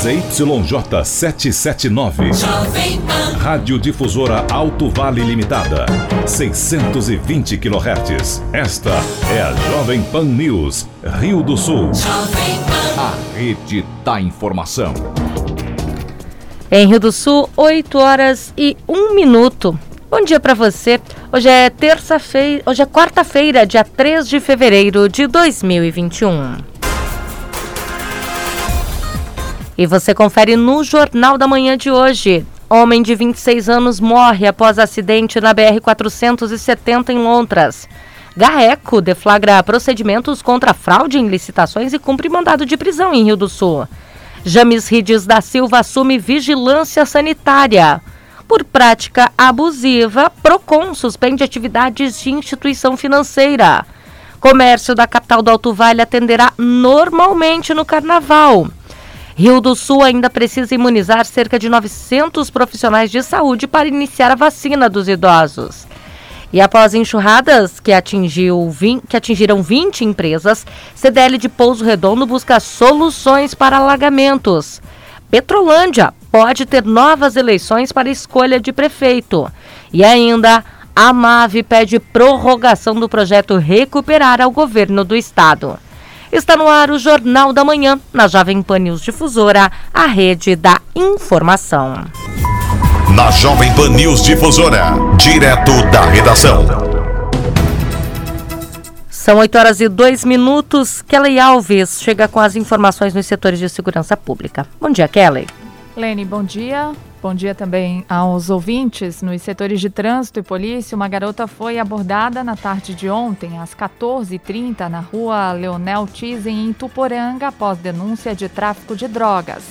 ZYJ 779. Rádio Difusora Alto Vale Limitada. 620 kHz. Esta é a Jovem Pan News, Rio do Sul. A rede da informação. Em Rio do Sul, 8 horas e 1 minuto. Bom dia para você. Hoje é terça-feira, hoje é quarta-feira, dia 3 de fevereiro de 2021. E você confere no Jornal da Manhã de hoje. Homem de 26 anos morre após acidente na BR-470 em Londras. Garreco deflagra procedimentos contra fraude em licitações e cumpre mandado de prisão em Rio do Sul. James Rides da Silva assume vigilância sanitária. Por prática abusiva, PROCON suspende atividades de instituição financeira. Comércio da capital do Alto Vale atenderá normalmente no carnaval. Rio do Sul ainda precisa imunizar cerca de 900 profissionais de saúde para iniciar a vacina dos idosos. E após enxurradas que, atingiu, que atingiram 20 empresas, CDL de Pouso Redondo busca soluções para alagamentos. Petrolândia pode ter novas eleições para escolha de prefeito. E ainda, a MAVE pede prorrogação do projeto Recuperar ao governo do estado. Está no ar o Jornal da Manhã, na Jovem Pan News Difusora, a rede da informação. Na Jovem Pan News Difusora, direto da redação. São 8 horas e 2 minutos. Kelly Alves chega com as informações nos setores de segurança pública. Bom dia, Kelly. Lene, bom dia. Bom dia também aos ouvintes. Nos setores de trânsito e polícia, uma garota foi abordada na tarde de ontem, às 14h30, na rua Leonel Tizen, em Tuporanga, após denúncia de tráfico de drogas.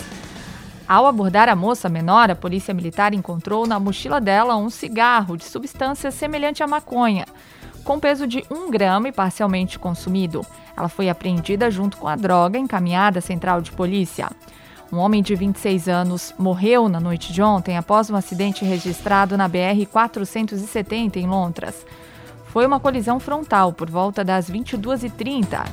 Ao abordar a moça menor, a polícia militar encontrou na mochila dela um cigarro de substância semelhante à maconha, com peso de 1 grama e parcialmente consumido. Ela foi apreendida junto com a droga encaminhada à central de polícia. Um homem de 26 anos morreu na noite de ontem após um acidente registrado na BR-470 em Londras. Foi uma colisão frontal por volta das 22h30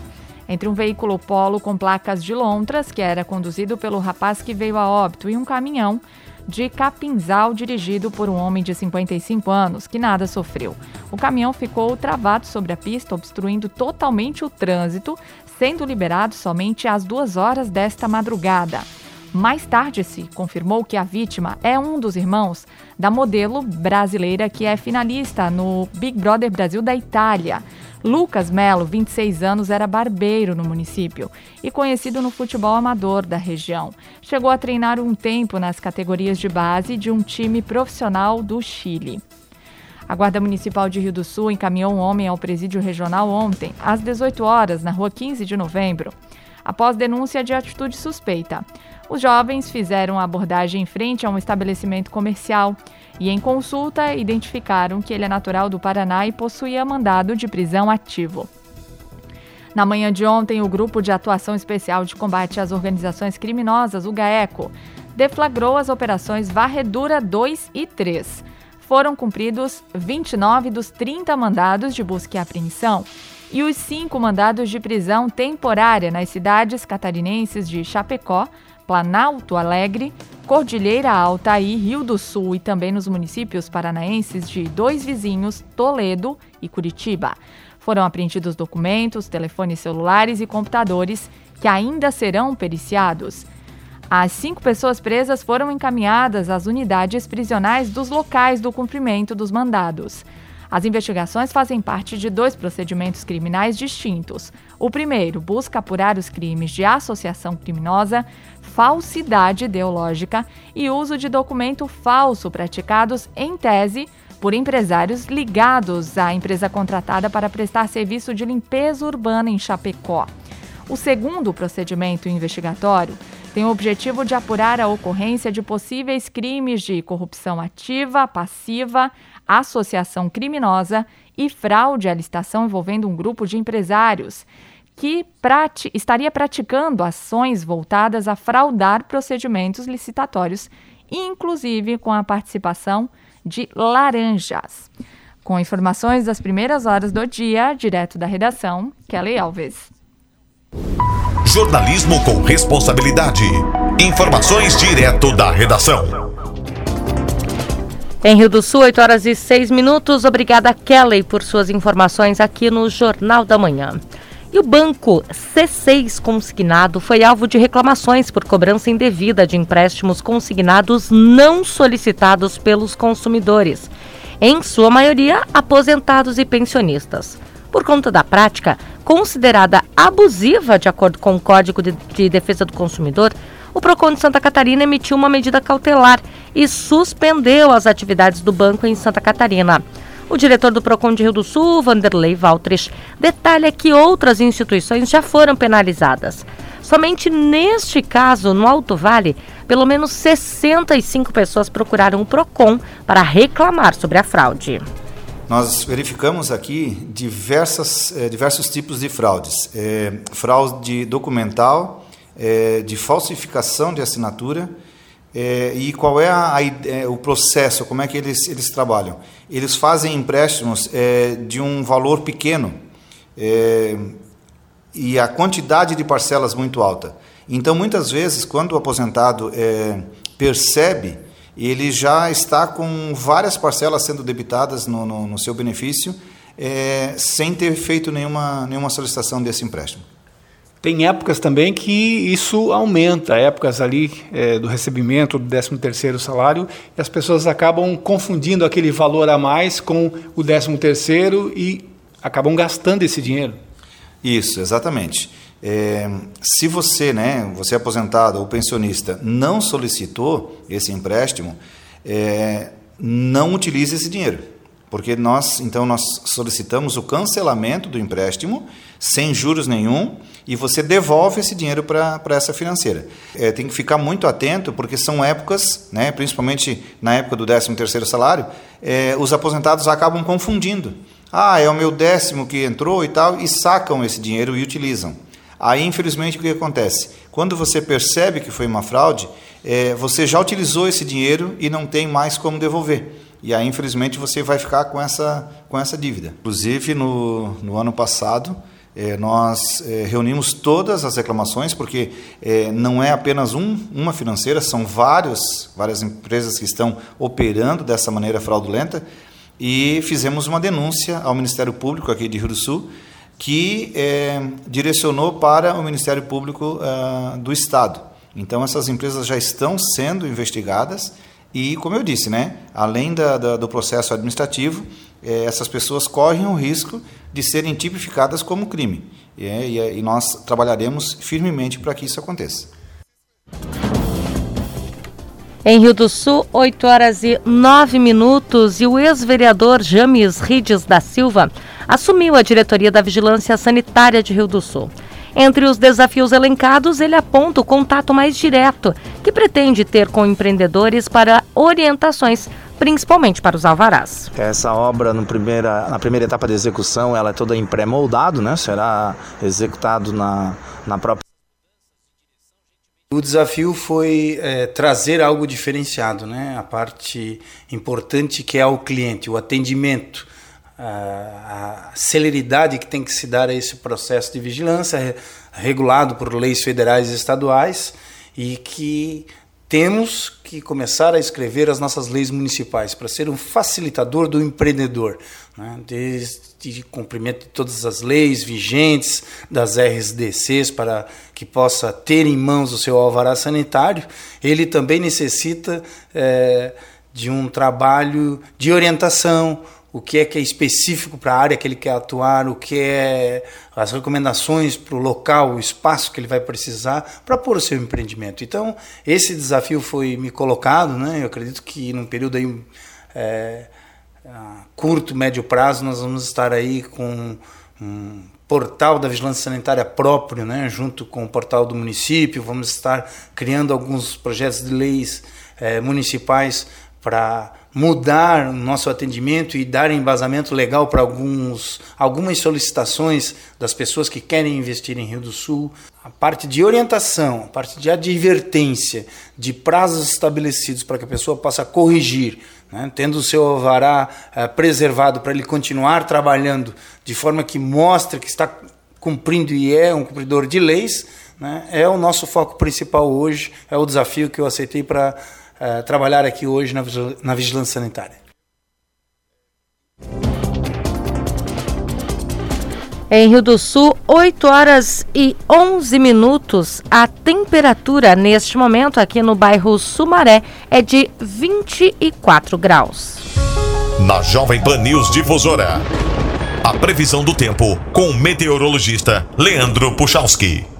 entre um veículo Polo com placas de Londras, que era conduzido pelo rapaz que veio a óbito, e um caminhão de Capinzal dirigido por um homem de 55 anos, que nada sofreu. O caminhão ficou travado sobre a pista, obstruindo totalmente o trânsito, sendo liberado somente às duas horas desta madrugada. Mais tarde se confirmou que a vítima é um dos irmãos da modelo brasileira que é finalista no Big Brother Brasil da Itália. Lucas Melo, 26 anos, era barbeiro no município e conhecido no futebol amador da região. Chegou a treinar um tempo nas categorias de base de um time profissional do Chile. A Guarda Municipal de Rio do Sul encaminhou um homem ao presídio regional ontem, às 18 horas, na rua 15 de novembro, após denúncia de atitude suspeita. Os jovens fizeram a abordagem em frente a um estabelecimento comercial e, em consulta, identificaram que ele é natural do Paraná e possuía mandado de prisão ativo. Na manhã de ontem, o Grupo de Atuação Especial de Combate às Organizações Criminosas, o GAECO, deflagrou as operações Varredura 2 e 3. Foram cumpridos 29 dos 30 mandados de busca e apreensão e os cinco mandados de prisão temporária nas cidades catarinenses de Chapecó, Planalto Alegre, Cordilheira Alta e Rio do Sul e também nos municípios paranaenses de dois vizinhos, Toledo e Curitiba. Foram apreendidos documentos, telefones celulares e computadores que ainda serão periciados. As cinco pessoas presas foram encaminhadas às unidades prisionais dos locais do cumprimento dos mandados. As investigações fazem parte de dois procedimentos criminais distintos. O primeiro busca apurar os crimes de associação criminosa, falsidade ideológica e uso de documento falso praticados em tese por empresários ligados à empresa contratada para prestar serviço de limpeza urbana em Chapecó. O segundo procedimento investigatório tem o objetivo de apurar a ocorrência de possíveis crimes de corrupção ativa, passiva, associação criminosa e fraude à licitação envolvendo um grupo de empresários que prati estaria praticando ações voltadas a fraudar procedimentos licitatórios, inclusive com a participação de laranjas. Com informações das primeiras horas do dia, direto da redação, Kelly Alves. Jornalismo com responsabilidade. Informações direto da redação. Em Rio do Sul, 8 horas e 6 minutos. Obrigada, Kelly, por suas informações aqui no Jornal da Manhã. E o banco C6 Consignado foi alvo de reclamações por cobrança indevida de empréstimos consignados não solicitados pelos consumidores, em sua maioria aposentados e pensionistas. Por conta da prática, considerada abusiva de acordo com o Código de, de Defesa do Consumidor, o Procon de Santa Catarina emitiu uma medida cautelar e suspendeu as atividades do banco em Santa Catarina. O diretor do Procon de Rio do Sul, Vanderlei Valtres, detalha que outras instituições já foram penalizadas. Somente neste caso, no Alto Vale, pelo menos 65 pessoas procuraram o Procon para reclamar sobre a fraude. Nós verificamos aqui diversas, eh, diversos tipos de fraudes: é, fraude documental, é, de falsificação de assinatura. É, e qual é a, a, é, o processo, como é que eles, eles trabalham? Eles fazem empréstimos é, de um valor pequeno é, e a quantidade de parcelas muito alta. Então, muitas vezes, quando o aposentado é, percebe, ele já está com várias parcelas sendo debitadas no, no, no seu benefício, sem ter feito nenhuma, nenhuma solicitação desse empréstimo. Tem épocas também que isso aumenta, épocas ali é, do recebimento do 13 terceiro salário, e as pessoas acabam confundindo aquele valor a mais com o 13 terceiro e acabam gastando esse dinheiro. Isso, exatamente. É, se você, né, você é aposentado ou pensionista, não solicitou esse empréstimo, é, não utilize esse dinheiro, porque nós, então, nós solicitamos o cancelamento do empréstimo sem juros nenhum e você devolve esse dinheiro para essa financeira. É, tem que ficar muito atento, porque são épocas, né, principalmente na época do 13º salário, é, os aposentados acabam confundindo. Ah, é o meu décimo que entrou e tal, e sacam esse dinheiro e utilizam. Aí, infelizmente, o que acontece? Quando você percebe que foi uma fraude, é, você já utilizou esse dinheiro e não tem mais como devolver. E aí, infelizmente, você vai ficar com essa, com essa dívida. Inclusive, no, no ano passado, é, nós é, reunimos todas as reclamações, porque é, não é apenas um, uma financeira, são vários, várias empresas que estão operando dessa maneira fraudulenta, e fizemos uma denúncia ao Ministério Público aqui de Rio do Sul, que direcionou para o Ministério Público uh, do Estado. Então, essas empresas já estão sendo investigadas e, como eu disse, né, além da, da, do processo administrativo, é, essas pessoas correm o risco de serem tipificadas como crime. E, e, e nós trabalharemos firmemente para que isso aconteça. Em Rio do Sul, 8 horas e 9 minutos, e o ex-vereador James Rides da Silva assumiu a diretoria da Vigilância Sanitária de Rio do Sul. Entre os desafios elencados, ele aponta o contato mais direto que pretende ter com empreendedores para orientações, principalmente para os alvarás. Essa obra, no primeira, na primeira etapa de execução, ela é toda em pré-moldado, né? será executado na, na própria. O desafio foi é, trazer algo diferenciado, né? a parte importante que é o cliente, o atendimento a, celeridade que tem que se dar a esse processo de vigilância, regulado por leis federais e estaduais, e que temos que começar a escrever as nossas leis municipais para ser um facilitador do empreendedor, né? desde cumprimento de todas as leis vigentes das RSDCs para que possa ter em mãos o seu alvará sanitário, ele também necessita é, de um trabalho de orientação, o que é que é específico para a área que ele quer atuar, o que é as recomendações para o local, o espaço que ele vai precisar para pôr o seu empreendimento. Então, esse desafio foi me colocado, né? eu acredito que num período aí, é, curto, médio prazo, nós vamos estar aí com um portal da vigilância sanitária próprio, né? junto com o portal do município, vamos estar criando alguns projetos de leis é, municipais para mudar o nosso atendimento e dar embasamento legal para alguns, algumas solicitações das pessoas que querem investir em Rio do Sul. A parte de orientação, a parte de advertência, de prazos estabelecidos para que a pessoa possa corrigir, né? tendo o seu alvará eh, preservado para ele continuar trabalhando de forma que mostre que está cumprindo e é um cumpridor de leis, né, é o nosso foco principal hoje, é o desafio que eu aceitei para uh, trabalhar aqui hoje na, na vigilância sanitária. Em Rio do Sul, 8 horas e 11 minutos. A temperatura neste momento aqui no bairro Sumaré é de 24 graus. Na Jovem Pan News Difusora, a previsão do tempo com o meteorologista Leandro Puchalski.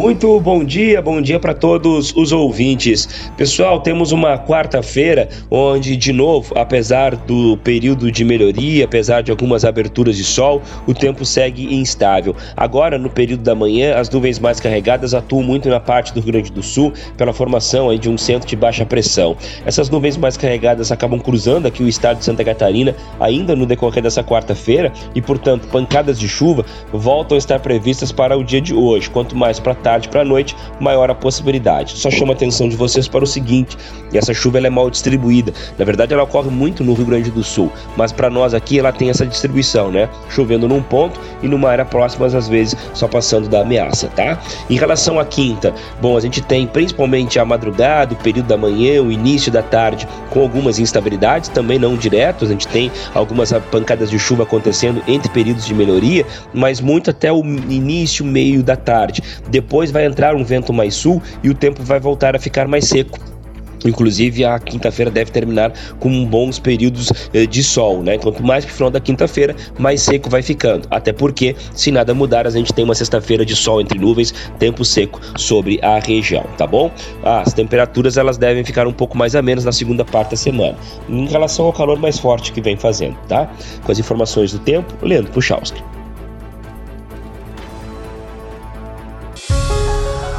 Muito bom dia, bom dia para todos os ouvintes. Pessoal, temos uma quarta-feira onde, de novo, apesar do período de melhoria, apesar de algumas aberturas de sol, o tempo segue instável. Agora, no período da manhã, as nuvens mais carregadas atuam muito na parte do Rio Grande do Sul pela formação aí de um centro de baixa pressão. Essas nuvens mais carregadas acabam cruzando aqui o estado de Santa Catarina ainda no decorrer dessa quarta-feira e, portanto, pancadas de chuva voltam a estar previstas para o dia de hoje. Quanto mais para tarde para a noite, maior a possibilidade. Só chama a atenção de vocês para o seguinte: essa chuva ela é mal distribuída. Na verdade, ela ocorre muito no Rio Grande do Sul, mas para nós aqui ela tem essa distribuição, né? Chovendo num ponto e numa área próxima, às vezes só passando da ameaça, tá? Em relação à quinta, bom, a gente tem principalmente a madrugada, o período da manhã, o início da tarde, com algumas instabilidades, também não diretos, a gente tem algumas pancadas de chuva acontecendo entre períodos de melhoria, mas muito até o início, meio da tarde. Depois depois vai entrar um vento mais sul e o tempo vai voltar a ficar mais seco. Inclusive, a quinta-feira deve terminar com bons períodos eh, de sol, né? Quanto mais pro final da quinta-feira, mais seco vai ficando. Até porque, se nada mudar, a gente tem uma sexta-feira de sol entre nuvens, tempo seco sobre a região, tá bom? Ah, as temperaturas elas devem ficar um pouco mais a menos na segunda parte da semana, em relação ao calor mais forte que vem fazendo, tá? Com as informações do tempo, Leandro Puchalski.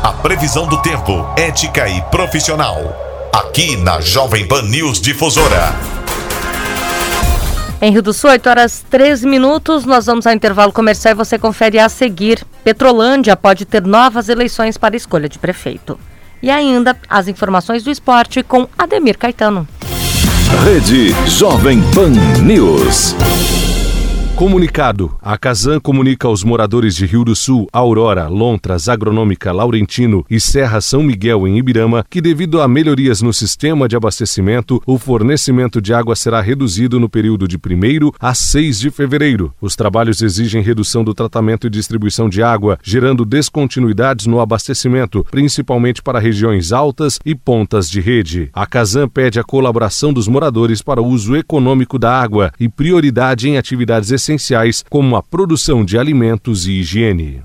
A previsão do tempo, ética e profissional. Aqui na Jovem Pan News Difusora. Em Rio do Sul, 8 horas 13 minutos, nós vamos ao intervalo comercial e você confere a seguir. Petrolândia pode ter novas eleições para escolha de prefeito. E ainda as informações do esporte com Ademir Caetano. Rede Jovem Pan News. Comunicado: a Casan comunica aos moradores de Rio do Sul, Aurora, Lontras, Agronômica, Laurentino e Serra São Miguel em Ibirama que, devido a melhorias no sistema de abastecimento, o fornecimento de água será reduzido no período de 1 a 6 de fevereiro. Os trabalhos exigem redução do tratamento e distribuição de água, gerando descontinuidades no abastecimento, principalmente para regiões altas e pontas de rede. A Casan pede a colaboração dos moradores para o uso econômico da água e prioridade em atividades essenciais essenciais como a produção de alimentos e higiene.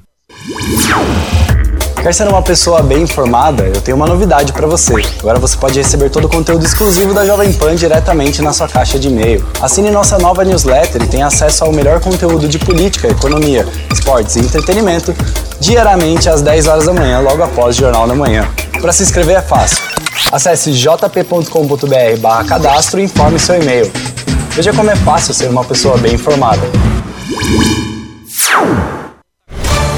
Quer ser uma pessoa bem informada? Eu tenho uma novidade para você. Agora você pode receber todo o conteúdo exclusivo da Jovem Pan diretamente na sua caixa de e-mail. Assine nossa nova newsletter e tenha acesso ao melhor conteúdo de política, economia, esportes e entretenimento diariamente às 10 horas da manhã, logo após o Jornal da Manhã. Para se inscrever é fácil. Acesse jp.com.br/cadastro e informe seu e-mail. Veja como é fácil ser uma pessoa bem informada.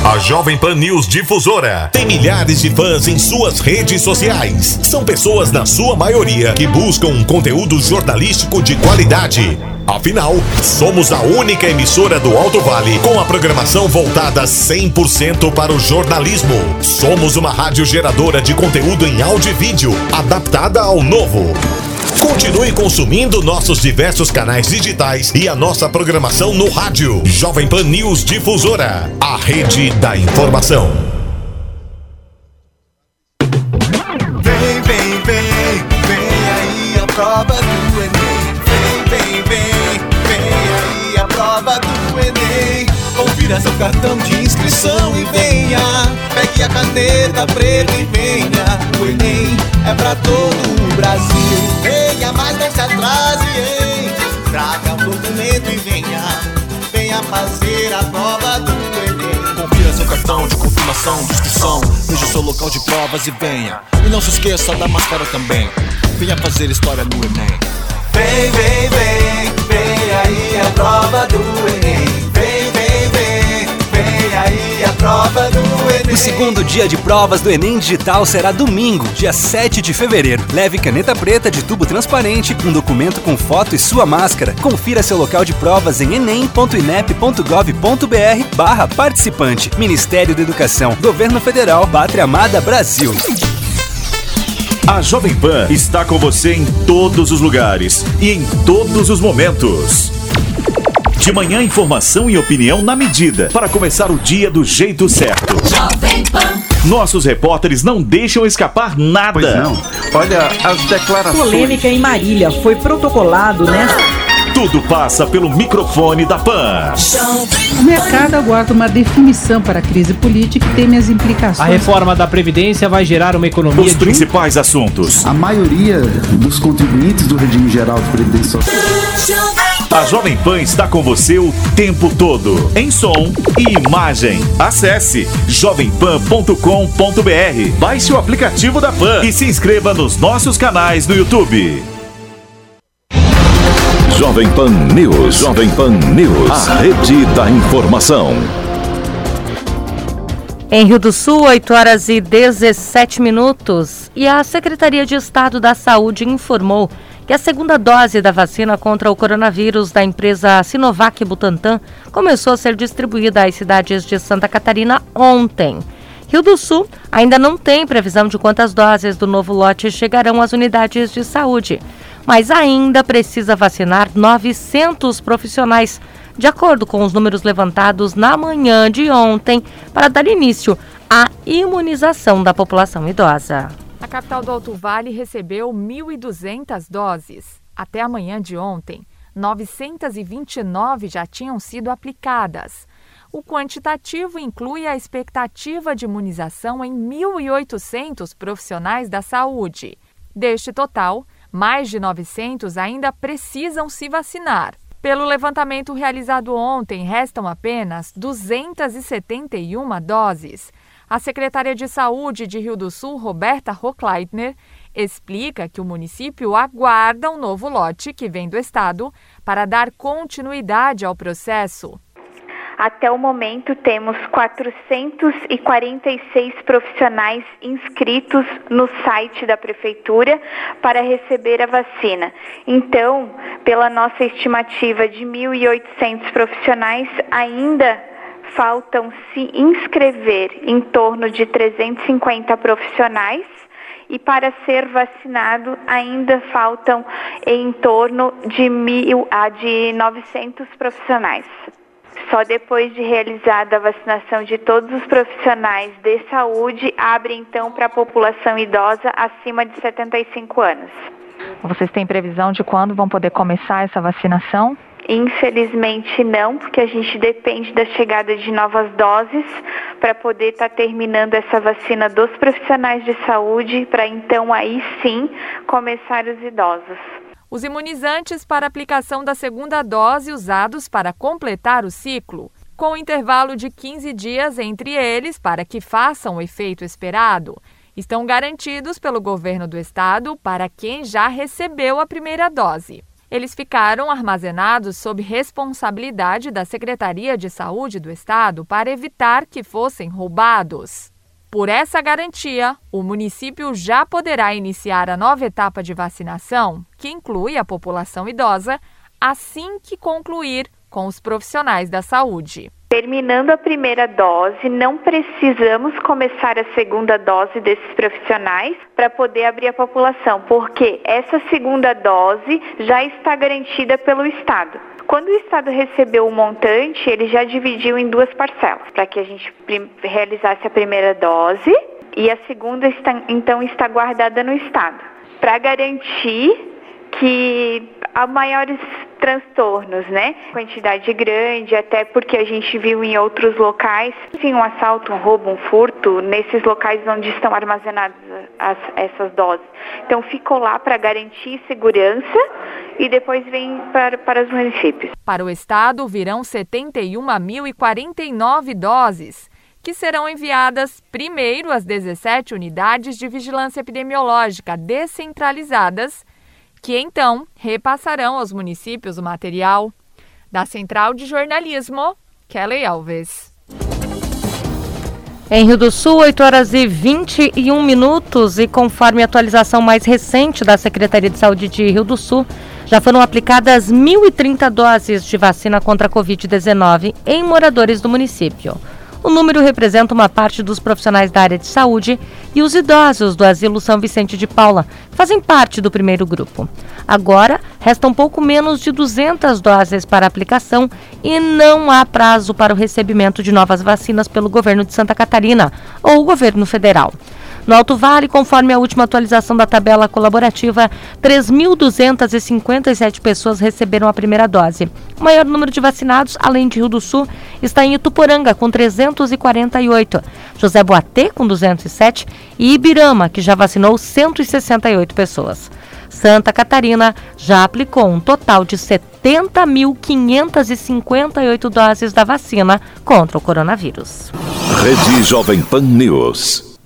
A Jovem Pan News Difusora tem milhares de fãs em suas redes sociais. São pessoas, na sua maioria, que buscam um conteúdo jornalístico de qualidade. Afinal, somos a única emissora do Alto Vale com a programação voltada 100% para o jornalismo. Somos uma rádio geradora de conteúdo em áudio e vídeo, adaptada ao novo. Continue consumindo nossos diversos canais digitais e a nossa programação no rádio. Jovem Pan News Difusora, a rede da informação. Vem, vem, vem, vem aí a prova do Enem. Vem, vem, vem, vem aí a prova do Enem. Confira seu cartão de inscrição e venha. Pegue a caneta preta e venha. O Enem é pra todo o Brasil. Venha, mas não se atrase, hein? Traga um documento e venha. Venha fazer a prova do Enem. Confira seu cartão de confirmação de inscrição. Veja seu local de provas e venha. E não se esqueça da máscara também. Venha fazer história no Enem. Vem, vem, vem, vem aí a prova do Enem. Prova do Enem. O segundo dia de provas do Enem Digital será domingo, dia 7 de fevereiro. Leve caneta preta de tubo transparente, um documento com foto e sua máscara. Confira seu local de provas em enem.inep.gov.br barra participante. Ministério da Educação, Governo Federal, Pátria Amada Brasil. A Jovem Pan está com você em todos os lugares e em todos os momentos. De manhã, informação e opinião na medida para começar o dia do jeito certo. Jovem Pan. Nossos repórteres não deixam escapar nada. Pois não. Olha as declarações. Polêmica em Marília foi protocolado nesta. Tudo passa pelo microfone da Pan. O mercado aguarda uma definição para a crise política e teme as implicações. A reforma da Previdência vai gerar uma economia. Os principais um... assuntos. A maioria dos contribuintes do regime geral de Previdência Social. A Jovem Pan está com você o tempo todo, em som e imagem. Acesse jovempan.com.br, baixe o aplicativo da Pan e se inscreva nos nossos canais no YouTube. Jovem Pan News. Jovem Pan News. A rede da informação. Em Rio do Sul, 8 horas e 17 minutos. E a Secretaria de Estado da Saúde informou que a segunda dose da vacina contra o coronavírus da empresa Sinovac Butantan começou a ser distribuída às cidades de Santa Catarina ontem. Rio do Sul ainda não tem previsão de quantas doses do novo lote chegarão às unidades de saúde mas ainda precisa vacinar 900 profissionais, de acordo com os números levantados na manhã de ontem, para dar início à imunização da população idosa. A capital do Alto Vale recebeu 1.200 doses. Até a manhã de ontem, 929 já tinham sido aplicadas. O quantitativo inclui a expectativa de imunização em 1.800 profissionais da saúde. Deste total, mais de 900 ainda precisam se vacinar. Pelo levantamento realizado ontem, restam apenas 271 doses. A secretária de Saúde de Rio do Sul, Roberta Hochleitner, explica que o município aguarda um novo lote que vem do estado para dar continuidade ao processo. Até o momento, temos 446 profissionais inscritos no site da Prefeitura para receber a vacina. Então, pela nossa estimativa de 1.800 profissionais, ainda faltam se inscrever em torno de 350 profissionais e para ser vacinado ainda faltam em torno de, mil, ah, de 900 profissionais. Só depois de realizada a vacinação de todos os profissionais de saúde, abre então para a população idosa acima de 75 anos. Vocês têm previsão de quando vão poder começar essa vacinação? Infelizmente não, porque a gente depende da chegada de novas doses para poder estar tá terminando essa vacina dos profissionais de saúde, para então aí sim começar os idosos. Os imunizantes para aplicação da segunda dose usados para completar o ciclo, com intervalo de 15 dias entre eles para que façam o efeito esperado, estão garantidos pelo governo do estado para quem já recebeu a primeira dose. Eles ficaram armazenados sob responsabilidade da Secretaria de Saúde do Estado para evitar que fossem roubados. Por essa garantia, o município já poderá iniciar a nova etapa de vacinação, que inclui a população idosa, assim que concluir com os profissionais da saúde. Terminando a primeira dose, não precisamos começar a segunda dose desses profissionais para poder abrir a população, porque essa segunda dose já está garantida pelo Estado. Quando o Estado recebeu o montante, ele já dividiu em duas parcelas, para que a gente realizasse a primeira dose e a segunda está, então está guardada no Estado, para garantir que há maiores transtornos, né? Quantidade grande, até porque a gente viu em outros locais, sim, um assalto, um roubo, um furto, nesses locais onde estão armazenadas as, essas doses. Então ficou lá para garantir segurança e depois vem para, para os municípios. Para o estado virão 71.049 doses que serão enviadas primeiro às 17 unidades de vigilância epidemiológica descentralizadas que então repassarão aos municípios o material. Da Central de Jornalismo, Kelly Alves. Em Rio do Sul, 8 horas e 21 minutos, e conforme a atualização mais recente da Secretaria de Saúde de Rio do Sul, já foram aplicadas 1.030 doses de vacina contra a Covid-19 em moradores do município. O número representa uma parte dos profissionais da área de saúde e os idosos do Asilo São Vicente de Paula fazem parte do primeiro grupo. Agora, restam pouco menos de 200 doses para aplicação e não há prazo para o recebimento de novas vacinas pelo governo de Santa Catarina ou o governo federal. No Alto Vale, conforme a última atualização da tabela colaborativa, 3.257 pessoas receberam a primeira dose. O maior número de vacinados, além de Rio do Sul, está em Ituporanga, com 348, José Boatê, com 207 e Ibirama, que já vacinou 168 pessoas. Santa Catarina já aplicou um total de 70.558 doses da vacina contra o coronavírus. Rede Jovem Pan News.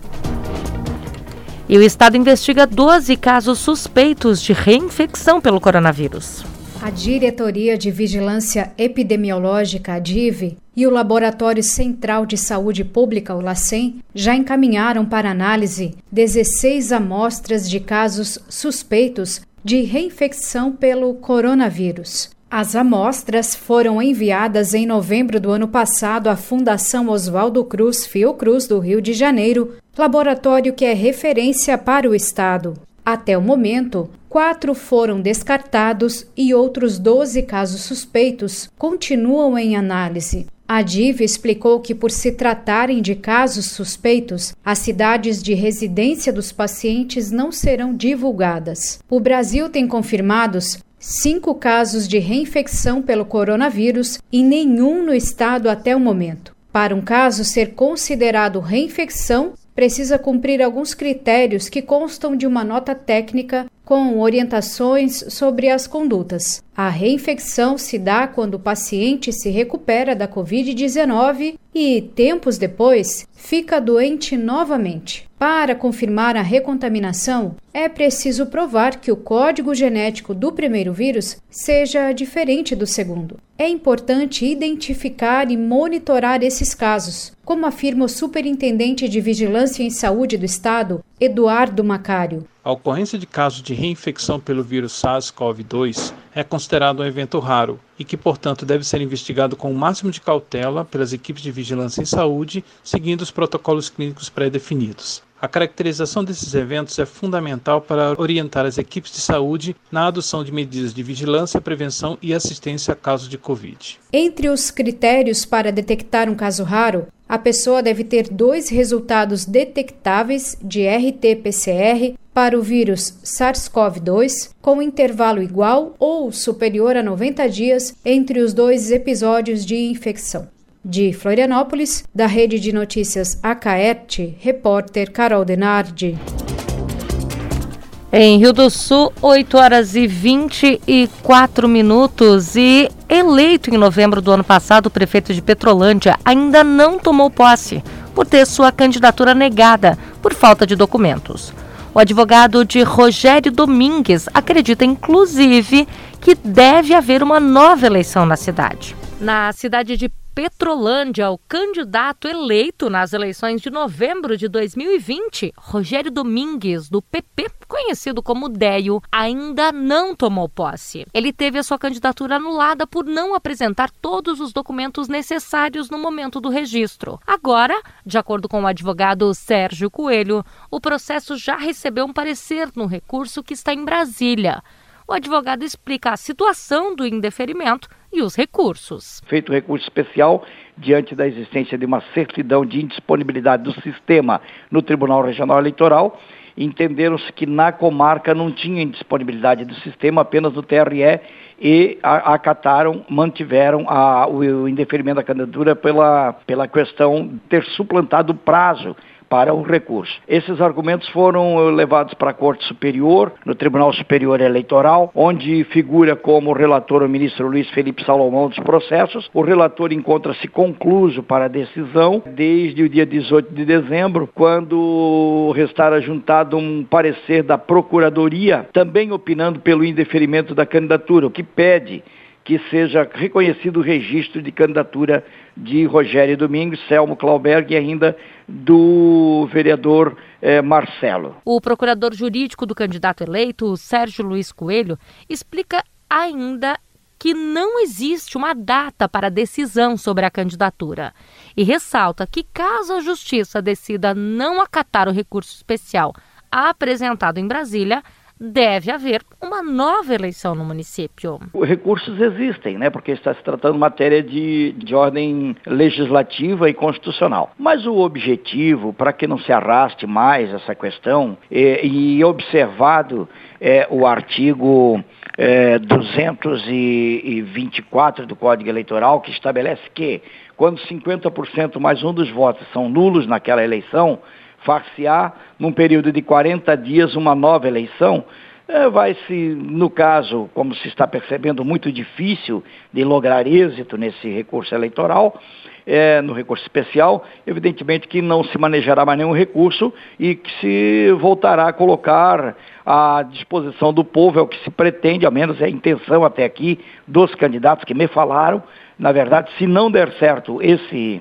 E o Estado investiga 12 casos suspeitos de reinfecção pelo coronavírus. A Diretoria de Vigilância Epidemiológica, a DIV, e o Laboratório Central de Saúde Pública, o LACEN, já encaminharam para análise 16 amostras de casos suspeitos de reinfecção pelo coronavírus. As amostras foram enviadas em novembro do ano passado à Fundação Oswaldo Cruz Fiocruz do Rio de Janeiro, laboratório que é referência para o estado. Até o momento, quatro foram descartados e outros 12 casos suspeitos continuam em análise. A DIV explicou que, por se tratarem de casos suspeitos, as cidades de residência dos pacientes não serão divulgadas. O Brasil tem confirmados cinco casos de reinfecção pelo coronavírus e nenhum no estado até o momento. Para um caso ser considerado reinfecção, precisa cumprir alguns critérios que constam de uma nota técnica com orientações sobre as condutas. A reinfecção se dá quando o paciente se recupera da Covid-19 e, tempos depois, fica doente novamente. Para confirmar a recontaminação, é preciso provar que o código genético do primeiro vírus seja diferente do segundo. É importante identificar e monitorar esses casos, como afirma o Superintendente de Vigilância em Saúde do Estado, Eduardo Macário. A ocorrência de casos de reinfecção pelo vírus SARS-CoV-2 é considerado um evento raro e que, portanto, deve ser investigado com o máximo de cautela pelas equipes de vigilância em saúde, seguindo os protocolos clínicos pré-definidos. A caracterização desses eventos é fundamental para orientar as equipes de saúde na adoção de medidas de vigilância, prevenção e assistência a casos de Covid. Entre os critérios para detectar um caso raro, a pessoa deve ter dois resultados detectáveis de RT-PCR para o vírus SARS-CoV-2 com intervalo igual ou superior a 90 dias entre os dois episódios de infecção. De Florianópolis, da Rede de Notícias Acaerte, repórter Carol Denardi. Em Rio do Sul, 8 horas e 24 minutos. E eleito em novembro do ano passado, o prefeito de Petrolândia ainda não tomou posse por ter sua candidatura negada por falta de documentos. O advogado de Rogério Domingues acredita, inclusive, que deve haver uma nova eleição na cidade. Na cidade de Petrolândia, o candidato eleito nas eleições de novembro de 2020, Rogério Domingues, do PP, conhecido como Deio, ainda não tomou posse. Ele teve a sua candidatura anulada por não apresentar todos os documentos necessários no momento do registro. Agora, de acordo com o advogado Sérgio Coelho, o processo já recebeu um parecer no recurso que está em Brasília. O advogado explica a situação do indeferimento e os recursos. Feito o recurso especial diante da existência de uma certidão de indisponibilidade do sistema no Tribunal Regional Eleitoral, entenderam-se que na comarca não tinha indisponibilidade do sistema, apenas do TRE, e acataram, mantiveram a, o, o indeferimento da candidatura pela, pela questão de ter suplantado o prazo para o recurso. Esses argumentos foram eh, levados para a Corte Superior, no Tribunal Superior Eleitoral, onde figura como relator o ministro Luiz Felipe Salomão dos processos. O relator encontra-se concluso para a decisão desde o dia 18 de dezembro, quando restara juntado um parecer da Procuradoria, também opinando pelo indeferimento da candidatura, o que pede que seja reconhecido o registro de candidatura de Rogério Domingos, Selmo Clauberg e ainda do vereador eh, Marcelo. O procurador jurídico do candidato eleito, Sérgio Luiz Coelho, explica ainda que não existe uma data para decisão sobre a candidatura e ressalta que, caso a Justiça decida não acatar o recurso especial apresentado em Brasília, deve haver uma nova eleição no município. Os recursos existem, né? Porque está se tratando de matéria de, de ordem legislativa e constitucional. Mas o objetivo, para que não se arraste mais essa questão, é, e observado é, o artigo é, 224 do Código Eleitoral, que estabelece que quando 50% mais um dos votos são nulos naquela eleição, far-se-á, num período de 40 dias, uma nova eleição, é, vai se, no caso, como se está percebendo, muito difícil de lograr êxito nesse recurso eleitoral, é, no recurso especial, evidentemente que não se manejará mais nenhum recurso e que se voltará a colocar à disposição do povo, é o que se pretende, ao menos é a intenção até aqui dos candidatos que me falaram. Na verdade, se não der certo esse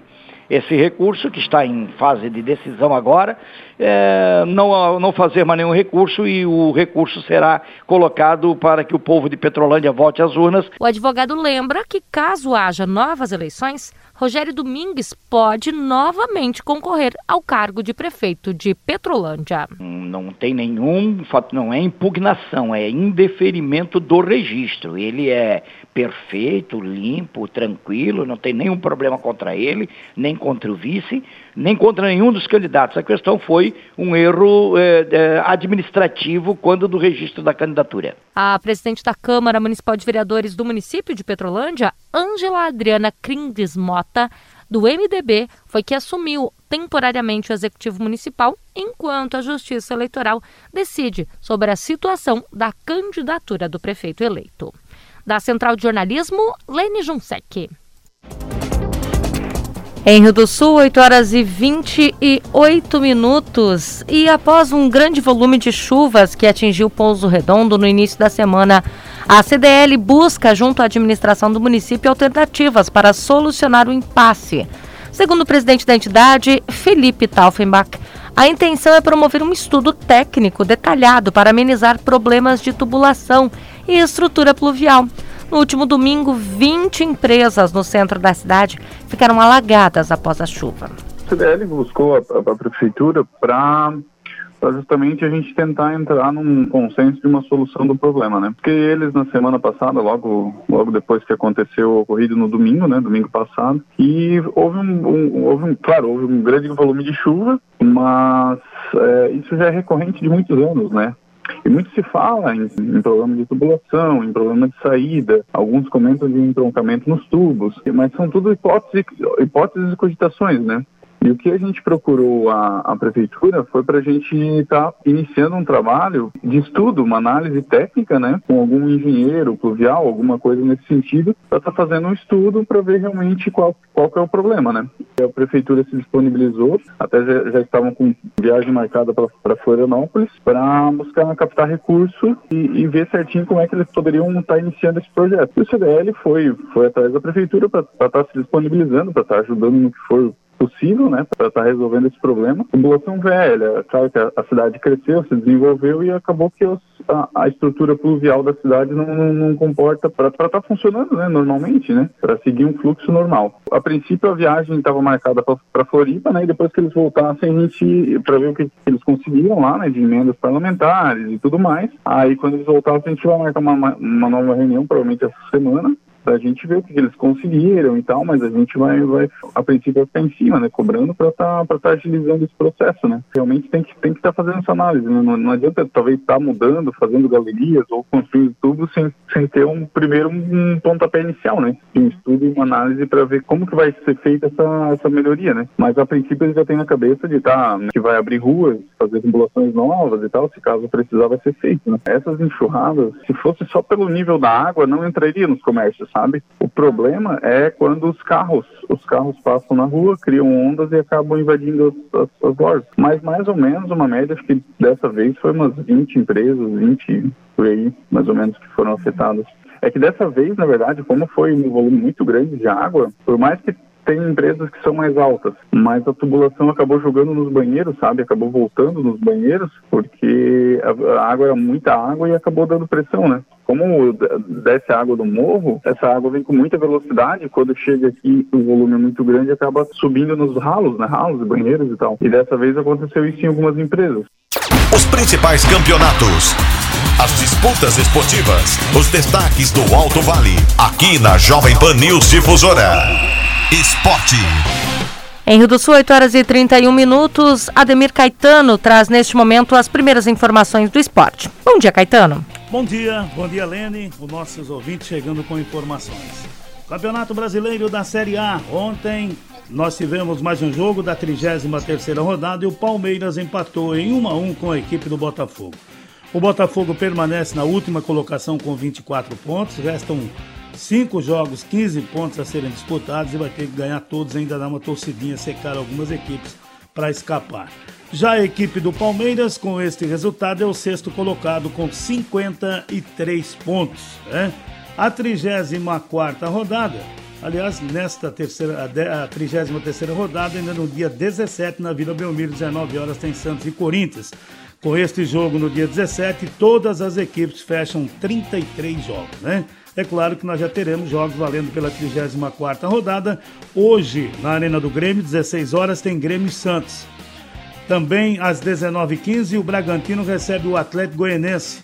esse recurso, que está em fase de decisão agora, é, não, não fazer mais nenhum recurso e o recurso será colocado para que o povo de Petrolândia volte às urnas. O advogado lembra que, caso haja novas eleições, Rogério Domingues pode novamente concorrer ao cargo de prefeito de Petrolândia. Não tem nenhum fato, não é impugnação, é indeferimento do registro. Ele é perfeito, limpo, tranquilo, não tem nenhum problema contra ele, nem contra o vice, nem contra nenhum dos candidatos. A questão foi um erro é, é, administrativo quando do registro da candidatura. A presidente da Câmara Municipal de Vereadores do município de Petrolândia, Ângela Adriana Crindes Mota, do MDB, foi que assumiu temporariamente o executivo municipal, enquanto a Justiça Eleitoral decide sobre a situação da candidatura do prefeito eleito. Da Central de Jornalismo, Lene Junsec. Em Rio do Sul, 8 horas e 28 minutos. E após um grande volume de chuvas que atingiu Pouso Redondo no início da semana, a CDL busca, junto à administração do município, alternativas para solucionar o impasse. Segundo o presidente da entidade, Felipe Taufenbach, a intenção é promover um estudo técnico detalhado para amenizar problemas de tubulação e estrutura pluvial. No último domingo, 20 empresas no centro da cidade ficaram alagadas após a chuva. A CDL buscou a, a, a prefeitura para justamente a gente tentar entrar num consenso de uma solução do problema, né? Porque eles na semana passada, logo logo depois que aconteceu o ocorrido no domingo, né, domingo passado, e houve um, um houve um, claro, houve um grande volume de chuva, mas é, isso já é recorrente de muitos anos, né? E muito se fala em, em, problema de tubulação, em problema de saída, alguns comentam de entroncamento nos tubos, mas são tudo hipóteses, hipóteses e cogitações, né? E o que a gente procurou a, a prefeitura foi para a gente estar tá iniciando um trabalho de estudo, uma análise técnica, né, com algum engenheiro pluvial, alguma coisa nesse sentido, para estar tá fazendo um estudo para ver realmente qual, qual é o problema, né. E a prefeitura se disponibilizou, até já, já estavam com viagem marcada para Florianópolis, para buscar captar recurso e, e, ver certinho como é que eles poderiam estar tá iniciando esse projeto. E o CDL foi, foi atrás da prefeitura para estar tá se disponibilizando, para estar tá ajudando no que for possível, né, para estar tá resolvendo esse problema. População velha, claro que a, a, cidade cresceu, se desenvolveu e acabou que os, a, a, estrutura pluvial da cidade não, não, não comporta para estar tá funcionando, né, normalmente, né, para seguir um fluxo normal. A princípio a viagem estava marcada para Floripa, né, e depois que eles voltassem a gente para ver o que, que, eles conseguiram lá, né, de emendas parlamentares e tudo mais. Aí quando eles voltassem a gente vai marcar uma, uma nova reunião, provavelmente essa semana, para a gente ver o que eles conseguiram e tal, mas a gente vai, vai a princípio, vai ficar em cima, né, cobrando para estar tá, tá agilizando esse processo, né. Realmente tem que tem que estar tá fazendo essa análise, né? não, não adianta talvez estar tá mudando, fazendo galerias ou construindo tudo sem, sem ter um primeiro um pontapé inicial, né, um estudo e uma análise para ver como que vai ser feita essa, essa melhoria, né. Mas a princípio eles já têm na cabeça de estar tá, que vai abrir ruas, fazer simulações novas e tal, se caso precisar vai ser feito, né. Essas enxurradas, se fosse só pelo nível da água, não entraria nos comércios sabe? O problema é quando os carros, os carros passam na rua, criam ondas e acabam invadindo as, as, as lojas. Mas mais ou menos uma média, acho que dessa vez foi umas 20 empresas, 20 por aí, mais ou menos, que foram afetadas. É que dessa vez, na verdade, como foi um volume muito grande de água, por mais que tem empresas que são mais altas, mas a tubulação acabou jogando nos banheiros, sabe? Acabou voltando nos banheiros, porque a, água era muita água e acabou dando pressão, né? Como desce a água do morro, essa água vem com muita velocidade, quando chega aqui o volume é muito grande, acaba subindo nos ralos, né? Ralos, banheiros e tal. E dessa vez aconteceu isso em algumas empresas. Os principais campeonatos. As disputas esportivas, os destaques do Alto Vale, aqui na Jovem Pan News Difusora. Esporte. Em Rio do Sul, 8 horas e 31 minutos, Ademir Caetano traz neste momento as primeiras informações do esporte. Bom dia, Caetano. Bom dia, bom dia, Lene, os nossos ouvintes chegando com informações. Campeonato Brasileiro da Série A. Ontem nós tivemos mais um jogo da 33ª rodada e o Palmeiras empatou em 1 a 1 com a equipe do Botafogo. O Botafogo permanece na última colocação com 24 pontos, restam cinco jogos, 15 pontos a serem disputados e vai ter que ganhar todos, ainda dar uma torcidinha, secar algumas equipes para escapar. Já a equipe do Palmeiras, com este resultado, é o sexto colocado com 53 pontos. Né? A 34 rodada, aliás, nesta terceira, a 33 rodada, ainda no dia 17, na Vila Belmiro, 19 horas, tem Santos e Corinthians. Com este jogo no dia 17, todas as equipes fecham 33 jogos, né? É claro que nós já teremos jogos valendo pela 34ª rodada. Hoje, na Arena do Grêmio, 16 horas, tem Grêmio e Santos. Também às 19h15, o Bragantino recebe o Atlético Goianense.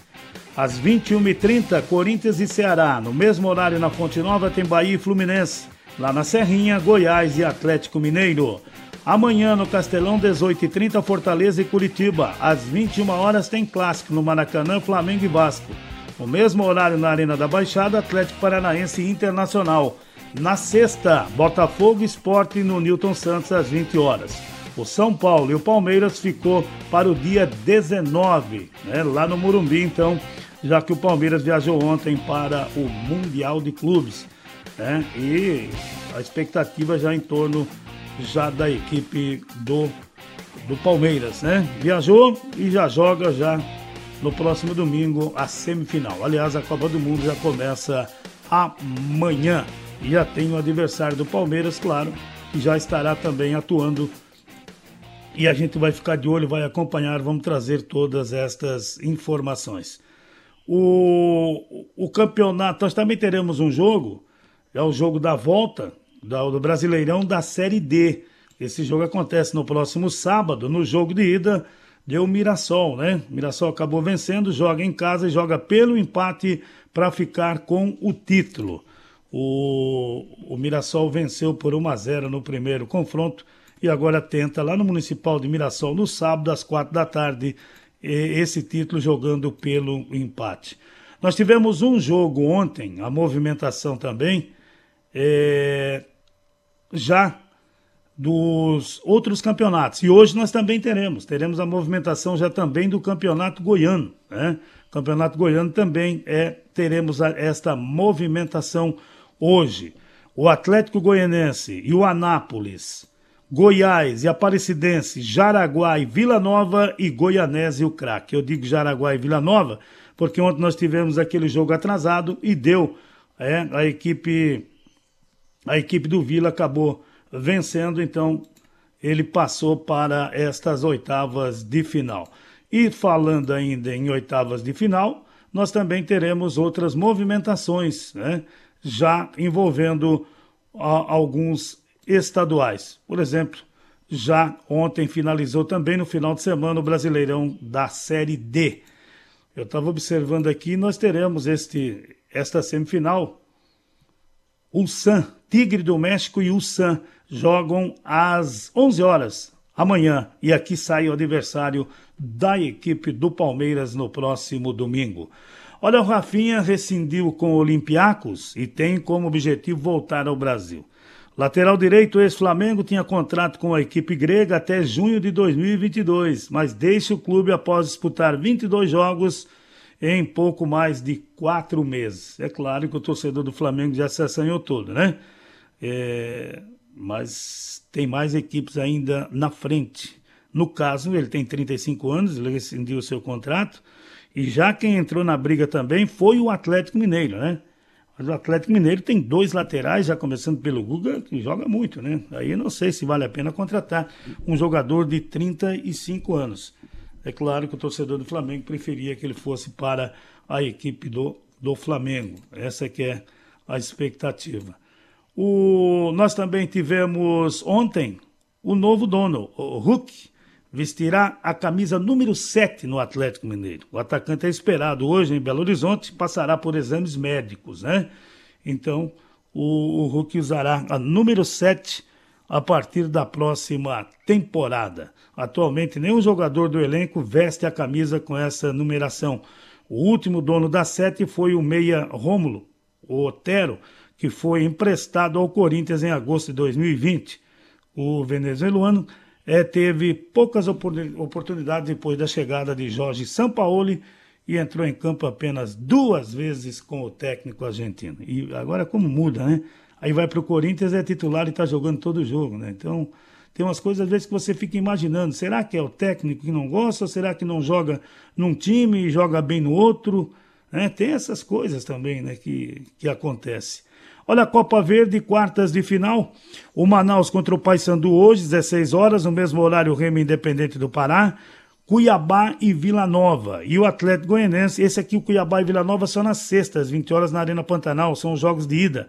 Às 21h30, Corinthians e Ceará. No mesmo horário, na Fonte Nova, tem Bahia e Fluminense. Lá na Serrinha, Goiás e Atlético Mineiro. Amanhã, no Castelão, 18h30, Fortaleza e Curitiba. Às 21 horas tem clássico no Maracanã, Flamengo e Vasco. No mesmo horário na Arena da Baixada, Atlético Paranaense Internacional. Na sexta, Botafogo Esporte no Newton Santos às 20 horas. O São Paulo e o Palmeiras ficou para o dia 19, né, lá no Morumbi, então, já que o Palmeiras viajou ontem para o Mundial de Clubes. Né, e a expectativa já em torno já da equipe do, do Palmeiras, né? Viajou e já joga já no próximo domingo a semifinal. Aliás, a Copa do Mundo já começa amanhã. E já tem o adversário do Palmeiras, claro, que já estará também atuando. E a gente vai ficar de olho, vai acompanhar, vamos trazer todas estas informações. O, o campeonato, nós também teremos um jogo, é o jogo da volta do Brasileirão da Série D. Esse jogo acontece no próximo sábado, no jogo de ida deu o Mirassol, né? Mirassol acabou vencendo, joga em casa e joga pelo empate para ficar com o título. O, o Mirassol venceu por 1 a 0 no primeiro confronto e agora tenta lá no Municipal de Mirassol no sábado às quatro da tarde esse título jogando pelo empate. Nós tivemos um jogo ontem, a movimentação também, é, já dos outros campeonatos. E hoje nós também teremos, teremos a movimentação já também do campeonato goiano, né? campeonato goiano também é teremos a, esta movimentação hoje. O Atlético Goianense e o Anápolis, Goiás e Aparecidense, Jaraguá e Vila Nova e Goianese e o Craque. Eu digo Jaraguá e Vila Nova porque ontem nós tivemos aquele jogo atrasado e deu é, a equipe a equipe do Vila acabou vencendo, então ele passou para estas oitavas de final. E falando ainda em oitavas de final, nós também teremos outras movimentações, né? já envolvendo a, alguns estaduais. Por exemplo, já ontem finalizou também no final de semana o Brasileirão da Série D. Eu estava observando aqui, nós teremos este, esta semifinal, o San, Tigre do México e o San jogam às 11 horas amanhã e aqui sai o adversário da equipe do Palmeiras no próximo domingo. Olha, o Rafinha rescindiu com o Olympiacos e tem como objetivo voltar ao Brasil. Lateral direito ex-Flamengo tinha contrato com a equipe grega até junho de 2022, mas deixa o clube após disputar 22 jogos em pouco mais de quatro meses. É claro que o torcedor do Flamengo já se assanhou todo, né? É, mas tem mais equipes ainda na frente. No caso, ele tem 35 anos, ele rescindiu o seu contrato, e já quem entrou na briga também foi o Atlético Mineiro, né? Mas o Atlético Mineiro tem dois laterais, já começando pelo Guga, que joga muito, né? Aí não sei se vale a pena contratar um jogador de 35 anos. É claro que o torcedor do Flamengo preferia que ele fosse para a equipe do, do Flamengo. Essa que é a expectativa. O, nós também tivemos ontem o novo dono, o Hulk, vestirá a camisa número 7 no Atlético Mineiro. O atacante é esperado hoje em Belo Horizonte, passará por exames médicos, né? Então, o, o Hulk usará a número 7 a partir da próxima temporada. Atualmente, nenhum jogador do elenco veste a camisa com essa numeração. O último dono da sete foi o meia Rômulo, o Otero, que foi emprestado ao Corinthians em agosto de 2020. O venezuelano é, teve poucas oportunidades depois da chegada de Jorge Sampaoli e entrou em campo apenas duas vezes com o técnico argentino. E agora como muda, né? Aí vai para o Corinthians, é titular e está jogando todo o jogo, né? Então, tem umas coisas às vezes que você fica imaginando, será que é o técnico que não gosta ou será que não joga num time e joga bem no outro? Né? Tem essas coisas também né, que, que acontece. Olha a Copa Verde, quartas de final. O Manaus contra o Paysandu hoje, 16 horas, no mesmo horário, o Remo Independente do Pará. Cuiabá e Vila Nova. E o Atlético Goianense, esse aqui, o Cuiabá e Vila Nova, são nas sextas, 20 horas na Arena Pantanal, são os jogos de ida.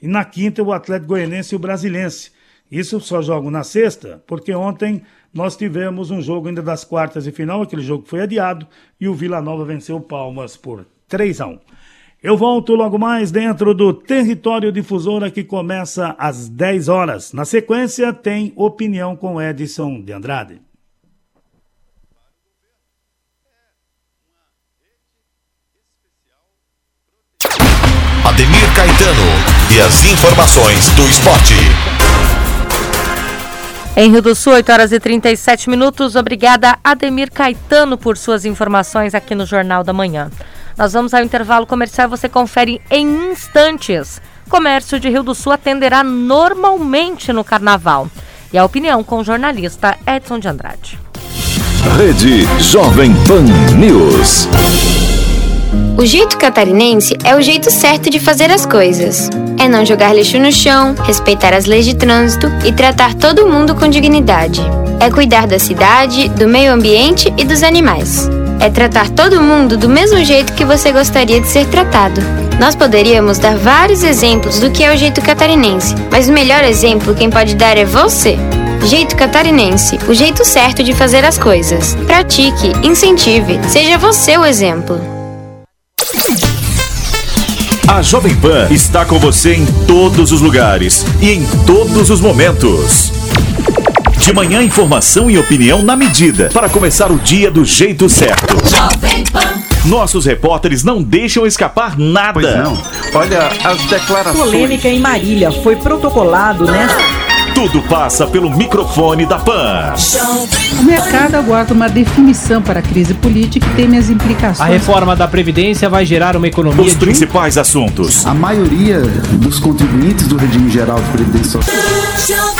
E na quinta, o Atlético Goianense e o Brasilense. Isso só jogo na sexta, porque ontem nós tivemos um jogo ainda das quartas de final, aquele jogo foi adiado, e o Vila Nova venceu o Palmas por 3 a 1. Eu volto logo mais dentro do Território Difusora que começa às 10 horas. Na sequência, tem opinião com Edson de Andrade. Ademir Caetano e as informações do esporte. Em Rio do Sul, 8 horas e 37 minutos. Obrigada, Ademir Caetano, por suas informações aqui no Jornal da Manhã. Nós vamos ao intervalo comercial você confere em instantes. Comércio de Rio do Sul atenderá normalmente no carnaval. E a opinião com o jornalista Edson de Andrade. Rede Jovem Pan News. O jeito catarinense é o jeito certo de fazer as coisas. É não jogar lixo no chão, respeitar as leis de trânsito e tratar todo mundo com dignidade. É cuidar da cidade, do meio ambiente e dos animais. É tratar todo mundo do mesmo jeito que você gostaria de ser tratado. Nós poderíamos dar vários exemplos do que é o jeito catarinense, mas o melhor exemplo quem pode dar é você. Jeito Catarinense, o jeito certo de fazer as coisas. Pratique, incentive, seja você o exemplo. A Jovem Pan está com você em todos os lugares e em todos os momentos. De manhã, informação e opinião na medida para começar o dia do jeito certo. Nossos repórteres não deixam escapar nada. Pois não. Olha, as declarações. Polêmica em Marília foi protocolado nesta. Tudo passa pelo microfone da Pan. O mercado aguarda uma definição para a crise política e teme as implicações. A reforma da Previdência vai gerar uma economia Os de principais assuntos. A maioria dos contribuintes do regime geral de previdência social.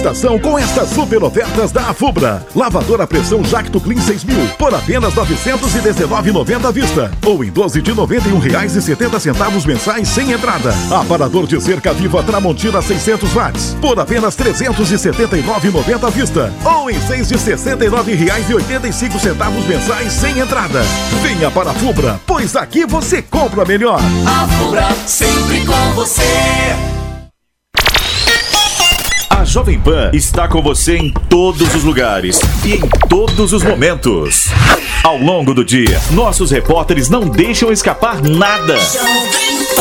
Estação com estas super ofertas da Afubra. Lavadora pressão Jacto Clean 6000 por apenas R$ 919,90 à vista. Ou em 12 de R$ 91,70 mensais sem entrada. Aparador de cerca viva Tramontina 600 watts por apenas R$ 379,90 à vista. Ou em 6 de R$ 69,85 mensais sem entrada. Venha para a Fubra, pois aqui você compra melhor. A Fubra sempre com você. Jovem Pan está com você em todos os lugares e em todos os momentos. Ao longo do dia, nossos repórteres não deixam escapar nada.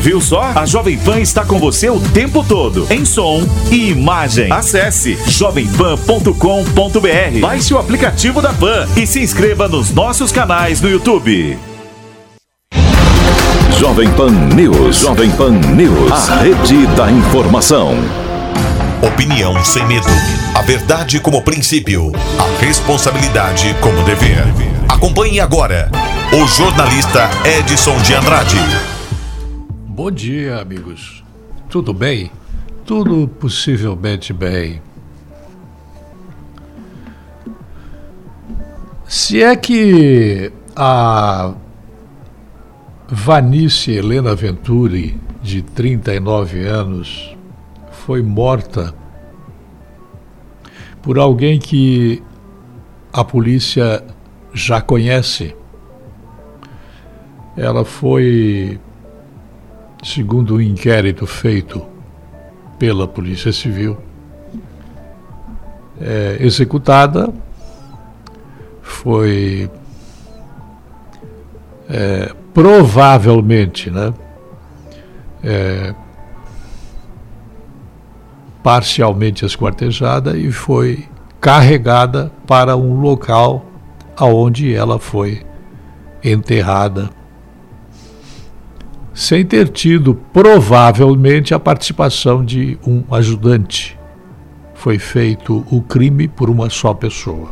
Viu só? A Jovem Pan está com você o tempo todo, em som e imagem. Acesse jovempan.com.br. Baixe o aplicativo da Pan e se inscreva nos nossos canais no YouTube. Jovem Pan News. Jovem Pan News. A rede da informação. Opinião sem medo. A verdade como princípio. A responsabilidade como dever. Acompanhe agora o jornalista Edson de Andrade. Bom dia, amigos. Tudo bem? Tudo possivelmente bem. Se é que a Vanice Helena Venturi, de 39 anos, foi morta por alguém que a polícia já conhece. Ela foi, segundo o um inquérito feito pela Polícia Civil, é, executada, foi é, provavelmente, né, é, parcialmente esquartejada e foi carregada para um local aonde ela foi enterrada, sem ter tido provavelmente a participação de um ajudante. Foi feito o crime por uma só pessoa.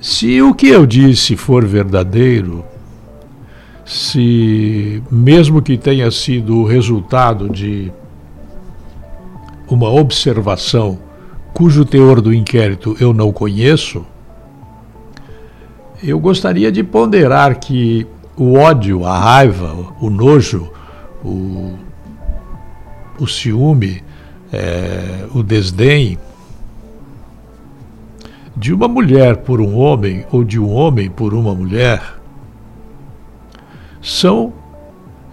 Se o que eu disse for verdadeiro, se mesmo que tenha sido o resultado de uma observação cujo teor do inquérito eu não conheço, eu gostaria de ponderar que o ódio, a raiva, o nojo, o, o ciúme, é, o desdém, de uma mulher por um homem ou de um homem por uma mulher são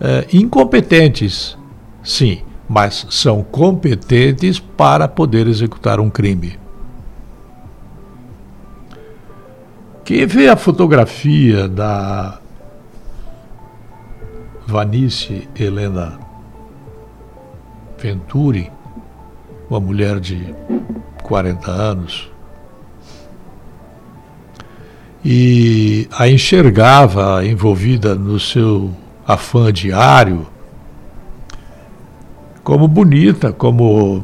é, incompetentes, sim, mas são competentes para poder executar um crime. Quem vê a fotografia da Vanice Helena Venturi, uma mulher de 40 anos, e a enxergava envolvida no seu afã diário como bonita, como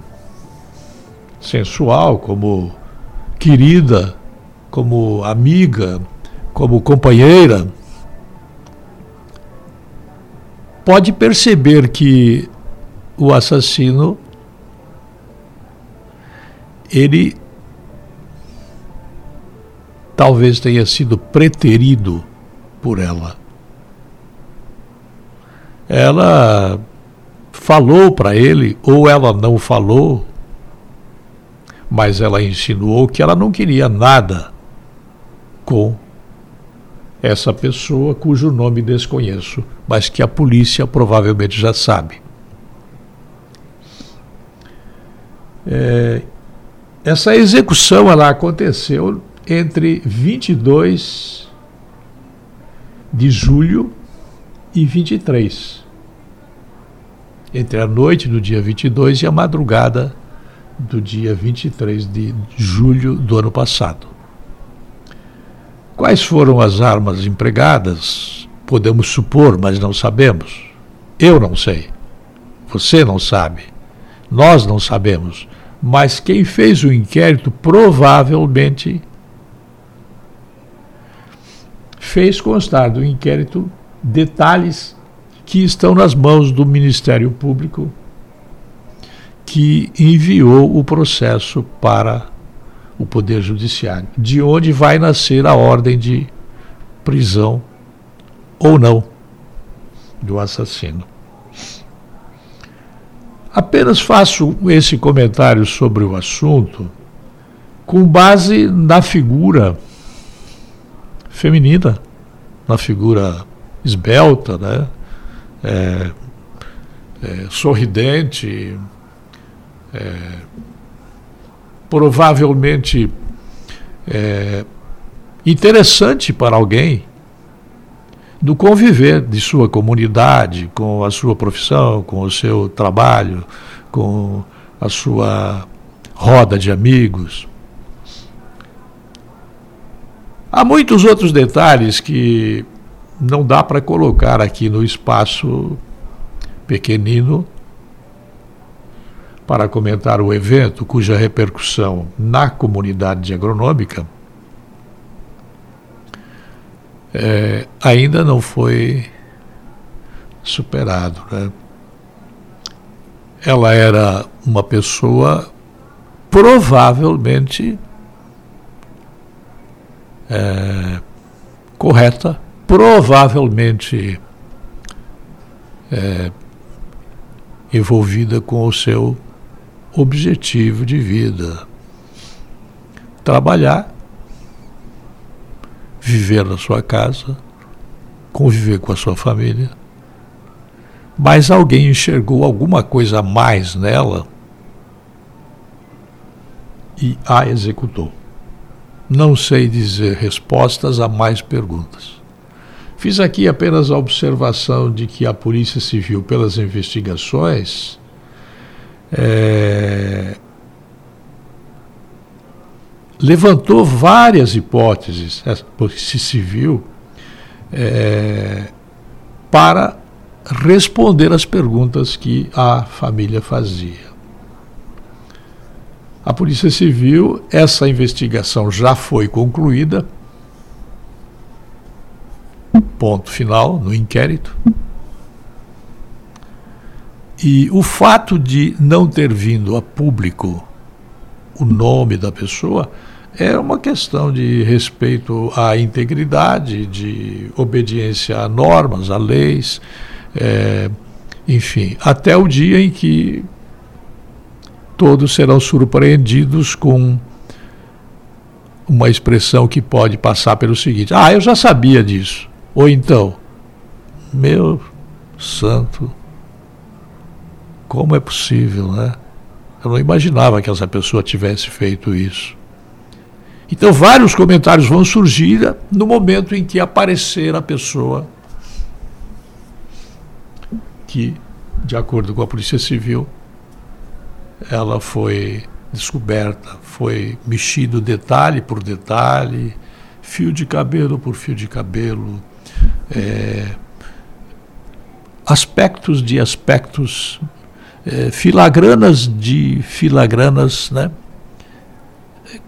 sensual, como querida, como amiga, como companheira, pode perceber que o assassino ele talvez tenha sido preterido por ela. Ela falou para ele, ou ela não falou, mas ela insinuou que ela não queria nada com essa pessoa cujo nome desconheço, mas que a polícia provavelmente já sabe. É, essa execução ela aconteceu entre 22 de julho e 23. Entre a noite do dia 22 e a madrugada do dia 23 de julho do ano passado. Quais foram as armas empregadas? Podemos supor, mas não sabemos. Eu não sei. Você não sabe. Nós não sabemos. Mas quem fez o inquérito provavelmente fez constar do inquérito detalhes que estão nas mãos do Ministério Público, que enviou o processo para o Poder Judiciário, de onde vai nascer a ordem de prisão ou não do assassino. Apenas faço esse comentário sobre o assunto com base na figura feminina, na figura esbelta, né? É, é, sorridente, é, provavelmente é, interessante para alguém do conviver de sua comunidade, com a sua profissão, com o seu trabalho, com a sua roda de amigos. Há muitos outros detalhes que não dá para colocar aqui no espaço pequenino para comentar o evento, cuja repercussão na comunidade agronômica é, ainda não foi superado. Né? Ela era uma pessoa provavelmente é, correta, provavelmente é, envolvida com o seu objetivo de vida. Trabalhar, viver na sua casa, conviver com a sua família. Mas alguém enxergou alguma coisa a mais nela e a executou. Não sei dizer respostas a mais perguntas. Fiz aqui apenas a observação de que a Polícia Civil, pelas investigações, é, levantou várias hipóteses, a Polícia Civil, é, para responder às perguntas que a família fazia. A Polícia Civil, essa investigação já foi concluída, ponto final no inquérito. E o fato de não ter vindo a público o nome da pessoa é uma questão de respeito à integridade, de obediência a normas, a leis, é, enfim, até o dia em que todos serão surpreendidos com uma expressão que pode passar pelo seguinte: Ah, eu já sabia disso. Ou então, meu santo como é possível, né? Eu não imaginava que essa pessoa tivesse feito isso. Então, vários comentários vão surgir no momento em que aparecer a pessoa que, de acordo com a Polícia Civil, ela foi descoberta, foi mexido detalhe por detalhe, fio de cabelo por fio de cabelo, é, aspectos de aspectos é, filagranas de filagranas, né?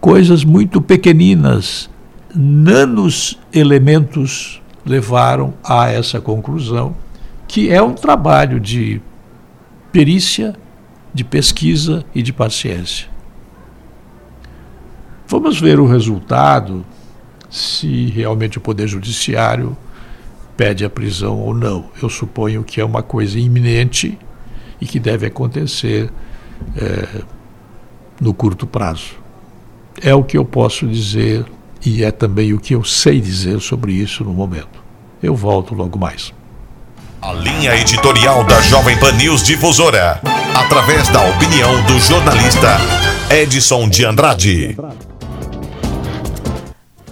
coisas muito pequeninas, nanos elementos levaram a essa conclusão, que é um trabalho de perícia, de pesquisa e de paciência. Vamos ver o resultado, se realmente o Poder Judiciário pede a prisão ou não. Eu suponho que é uma coisa iminente e que deve acontecer é, no curto prazo. É o que eu posso dizer e é também o que eu sei dizer sobre isso no momento. Eu volto logo mais. A linha editorial da Jovem Pan News Difusora, através da opinião do jornalista Edson de Andrade.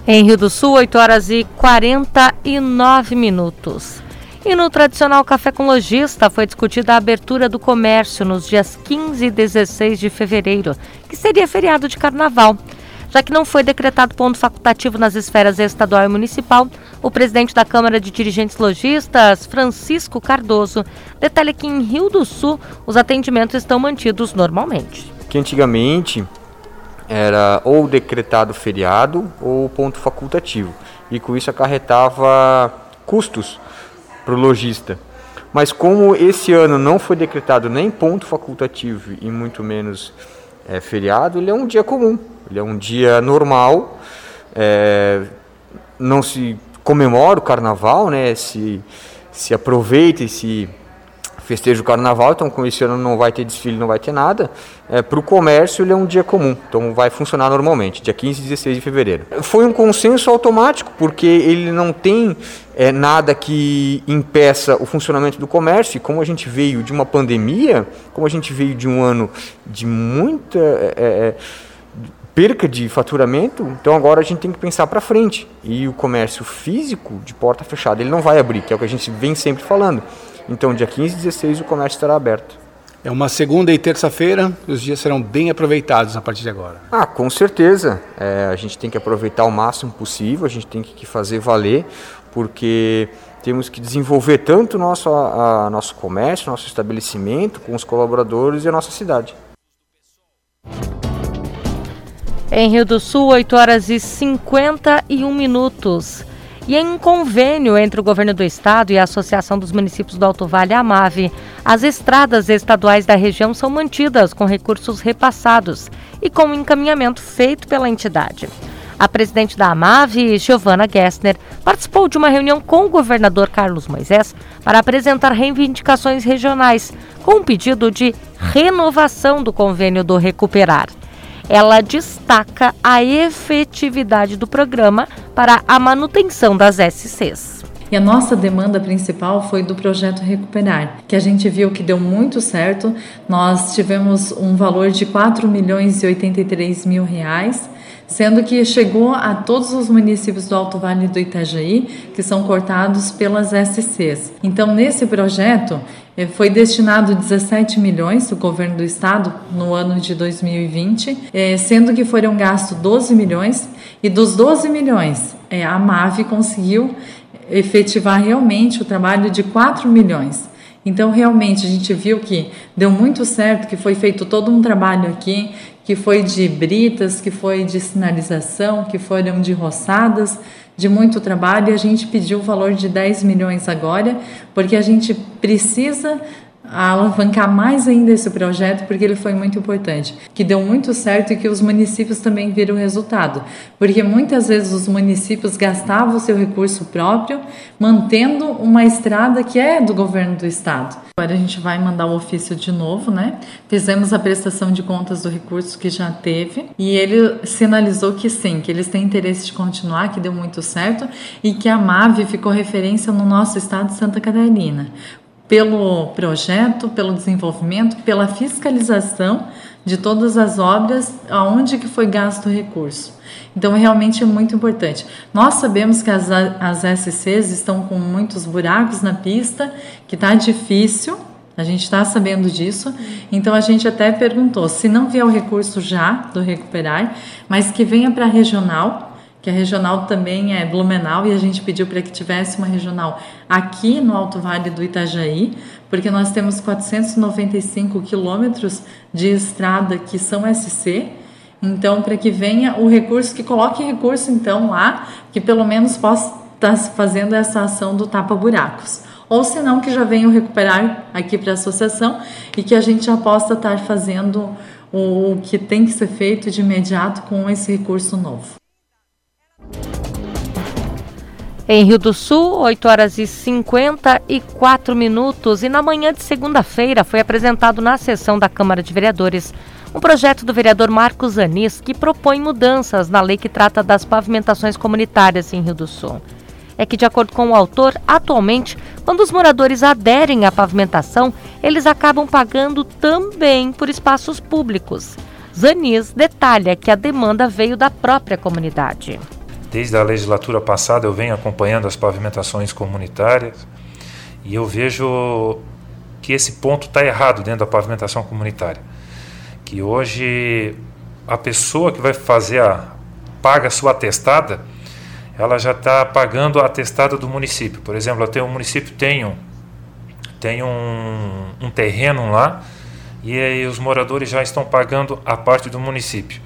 Em Rio do Sul, 8 horas e 49 minutos. E no tradicional Café com Lojista foi discutida a abertura do comércio nos dias 15 e 16 de fevereiro, que seria feriado de carnaval. Já que não foi decretado ponto facultativo nas esferas estadual e municipal, o presidente da Câmara de Dirigentes Logistas, Francisco Cardoso, detalha que em Rio do Sul os atendimentos estão mantidos normalmente. Que antigamente era ou decretado feriado ou ponto facultativo, e com isso acarretava custos para o lojista. Mas como esse ano não foi decretado nem ponto facultativo e muito menos é, feriado, ele é um dia comum, ele é um dia normal, é, não se comemora o carnaval, né, se, se aproveita e se festeja o carnaval, então com esse ano não vai ter desfile, não vai ter nada. É, Para o comércio ele é um dia comum, então vai funcionar normalmente, dia 15 e 16 de fevereiro. Foi um consenso automático, porque ele não tem é, nada que impeça o funcionamento do comércio, e como a gente veio de uma pandemia, como a gente veio de um ano de muita. É, é perca de faturamento, então agora a gente tem que pensar para frente. E o comércio físico de porta fechada, ele não vai abrir, que é o que a gente vem sempre falando. Então, dia 15 e 16 o comércio estará aberto. É uma segunda e terça-feira, os dias serão bem aproveitados a partir de agora. Ah, com certeza. É, a gente tem que aproveitar o máximo possível, a gente tem que fazer valer, porque temos que desenvolver tanto nosso, a, a, nosso comércio, nosso estabelecimento, com os colaboradores e a nossa cidade. Em Rio do Sul, 8 horas e 51 minutos. E em um convênio entre o governo do estado e a Associação dos Municípios do Alto Vale, AMAVE, as estradas estaduais da região são mantidas com recursos repassados e com encaminhamento feito pela entidade. A presidente da AMAVE, Giovana Gessner, participou de uma reunião com o governador Carlos Moisés para apresentar reivindicações regionais, com um pedido de renovação do convênio do Recuperar ela destaca a efetividade do programa para a manutenção das SCs. E a nossa demanda principal foi do projeto Recuperar, que a gente viu que deu muito certo. Nós tivemos um valor de 4 milhões e 83 mil reais, sendo que chegou a todos os municípios do Alto Vale do Itajaí, que são cortados pelas SCs. Então, nesse projeto, foi destinado 17 milhões do governo do estado no ano de 2020, é, sendo que foram gastos 12 milhões e dos 12 milhões é, a MAVE conseguiu efetivar realmente o trabalho de 4 milhões. Então, realmente, a gente viu que deu muito certo, que foi feito todo um trabalho aqui, que foi de britas, que foi de sinalização, que foram de roçadas, de muito trabalho e a gente pediu o valor de 10 milhões agora, porque a gente precisa alavancar mais ainda esse projeto porque ele foi muito importante, que deu muito certo e que os municípios também viram resultado, porque muitas vezes os municípios gastavam seu recurso próprio mantendo uma estrada que é do governo do estado. Agora a gente vai mandar o ofício de novo, né? Fizemos a prestação de contas do recurso que já teve e ele sinalizou que sim, que eles têm interesse de continuar, que deu muito certo e que a MAVE ficou referência no nosso estado de Santa Catarina pelo projeto, pelo desenvolvimento, pela fiscalização de todas as obras aonde que foi gasto o recurso. Então realmente é muito importante. Nós sabemos que as, as SCs estão com muitos buracos na pista, que está difícil, a gente está sabendo disso, então a gente até perguntou se não vier o recurso já do recuperar, mas que venha para a regional que a regional também é Blumenau e a gente pediu para que tivesse uma regional aqui no Alto Vale do Itajaí, porque nós temos 495 quilômetros de estrada que são SC. Então, para que venha o recurso, que coloque recurso então lá, que pelo menos possa estar tá fazendo essa ação do tapa-buracos. Ou se não, que já venham recuperar aqui para a associação e que a gente já possa estar fazendo o que tem que ser feito de imediato com esse recurso novo. Em Rio do Sul, 8 horas e 54 minutos. E na manhã de segunda-feira foi apresentado na sessão da Câmara de Vereadores um projeto do vereador Marcos Anis que propõe mudanças na lei que trata das pavimentações comunitárias em Rio do Sul. É que, de acordo com o autor, atualmente, quando os moradores aderem à pavimentação, eles acabam pagando também por espaços públicos. Zanis detalha que a demanda veio da própria comunidade. Desde a legislatura passada eu venho acompanhando as pavimentações comunitárias e eu vejo que esse ponto está errado dentro da pavimentação comunitária. Que hoje a pessoa que vai fazer a paga a sua atestada, ela já está pagando a atestada do município. Por exemplo, até o município tem um, tem um, um terreno lá e os moradores já estão pagando a parte do município.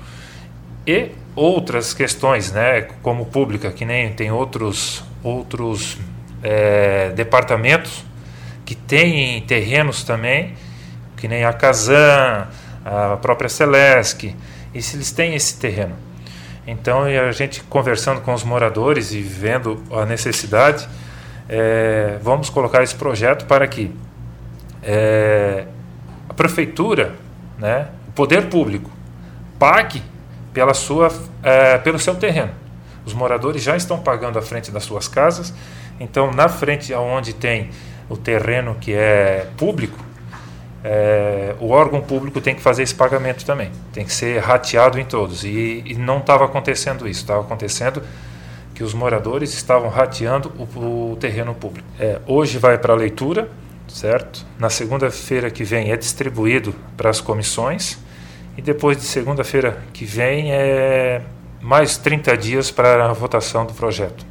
E outras questões, né, como pública, que nem tem outros, outros é, departamentos que têm terrenos também, que nem a Casan, a própria Celesc, e se eles têm esse terreno. Então, a gente conversando com os moradores e vendo a necessidade, é, vamos colocar esse projeto para que é, a prefeitura, né, o poder público, pague pela sua, é, pelo seu terreno. Os moradores já estão pagando à frente das suas casas, então na frente onde tem o terreno que é público, é, o órgão público tem que fazer esse pagamento também. Tem que ser rateado em todos. E, e não estava acontecendo isso. Estava acontecendo que os moradores estavam rateando o, o terreno público. É, hoje vai para a leitura, certo? Na segunda-feira que vem é distribuído para as comissões. E depois de segunda-feira que vem é mais 30 dias para a votação do projeto.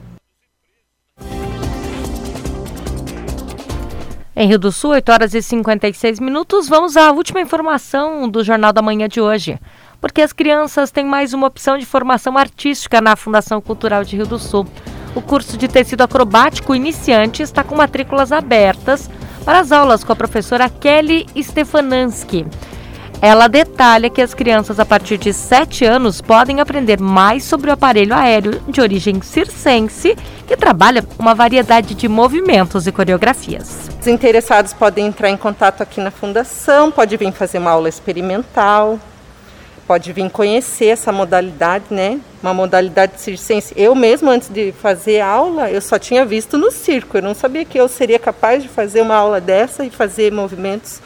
Em Rio do Sul, 8 horas e 56 minutos, vamos à última informação do Jornal da Manhã de hoje. Porque as crianças têm mais uma opção de formação artística na Fundação Cultural de Rio do Sul. O curso de tecido acrobático iniciante está com matrículas abertas para as aulas com a professora Kelly Stefananski. Ela detalha que as crianças a partir de 7 anos podem aprender mais sobre o aparelho aéreo de origem circense, que trabalha uma variedade de movimentos e coreografias. Os interessados podem entrar em contato aqui na fundação, pode vir fazer uma aula experimental, pode vir conhecer essa modalidade, né? Uma modalidade circense. Eu mesmo antes de fazer aula, eu só tinha visto no circo. Eu não sabia que eu seria capaz de fazer uma aula dessa e fazer movimentos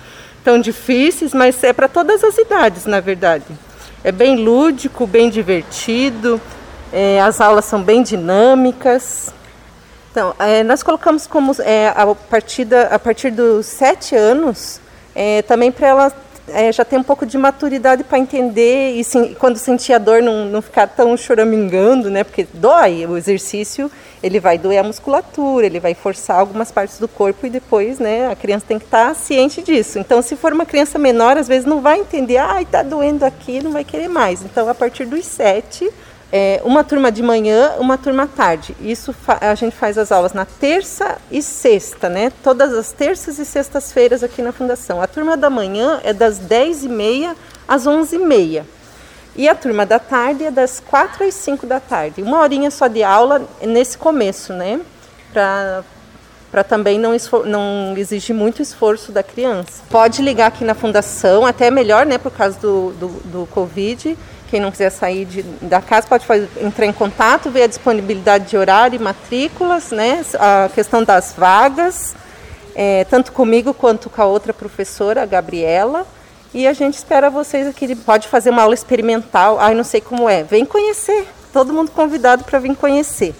tão difíceis, mas é para todas as idades, na verdade. É bem lúdico, bem divertido, é, as aulas são bem dinâmicas. Então, é, nós colocamos como é, a, partir da, a partir dos sete anos, é, também para ela é, já ter um pouco de maturidade para entender e sim, quando sentir a dor não, não ficar tão choramingando, né? Porque dói o exercício ele vai doer a musculatura, ele vai forçar algumas partes do corpo e depois, né, a criança tem que estar tá ciente disso. Então, se for uma criança menor, às vezes não vai entender, ai, tá doendo aqui, não vai querer mais. Então, a partir dos sete, é, uma turma de manhã, uma turma à tarde. Isso a gente faz as aulas na terça e sexta, né? Todas as terças e sextas-feiras aqui na Fundação. A turma da manhã é das 10h30 às 11h30. E a turma da tarde é das 4 às 5 da tarde. Uma horinha só de aula nesse começo, né? Para também não, não exigir muito esforço da criança. Pode ligar aqui na fundação, até é melhor, né? Por causa do, do, do Covid. Quem não quiser sair de, da casa pode fazer, entrar em contato, ver a disponibilidade de horário e matrículas, né? A questão das vagas, é, tanto comigo quanto com a outra professora, a Gabriela. E a gente espera vocês aqui. Pode fazer uma aula experimental. Ai, não sei como é. Vem conhecer. Todo mundo convidado para vir conhecer.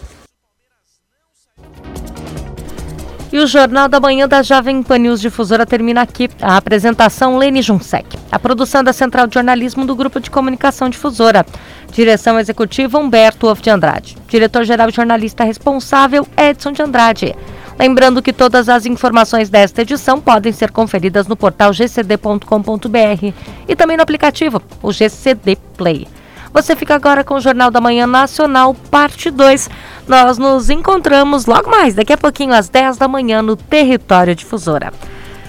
E o Jornal da Manhã da Jovem Pan News Difusora termina aqui. A apresentação Lene Junsec. A produção da Central de Jornalismo do Grupo de Comunicação Difusora. Direção executiva Humberto Wolff de Andrade. Diretor-geral e jornalista responsável Edson de Andrade. Lembrando que todas as informações desta edição podem ser conferidas no portal gcd.com.br e também no aplicativo, o GCD Play. Você fica agora com o Jornal da Manhã Nacional, parte 2. Nós nos encontramos logo mais, daqui a pouquinho, às 10 da manhã, no Território Difusora.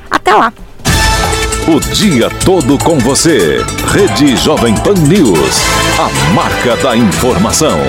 Até lá! O dia todo com você. Rede Jovem Pan News. A marca da informação.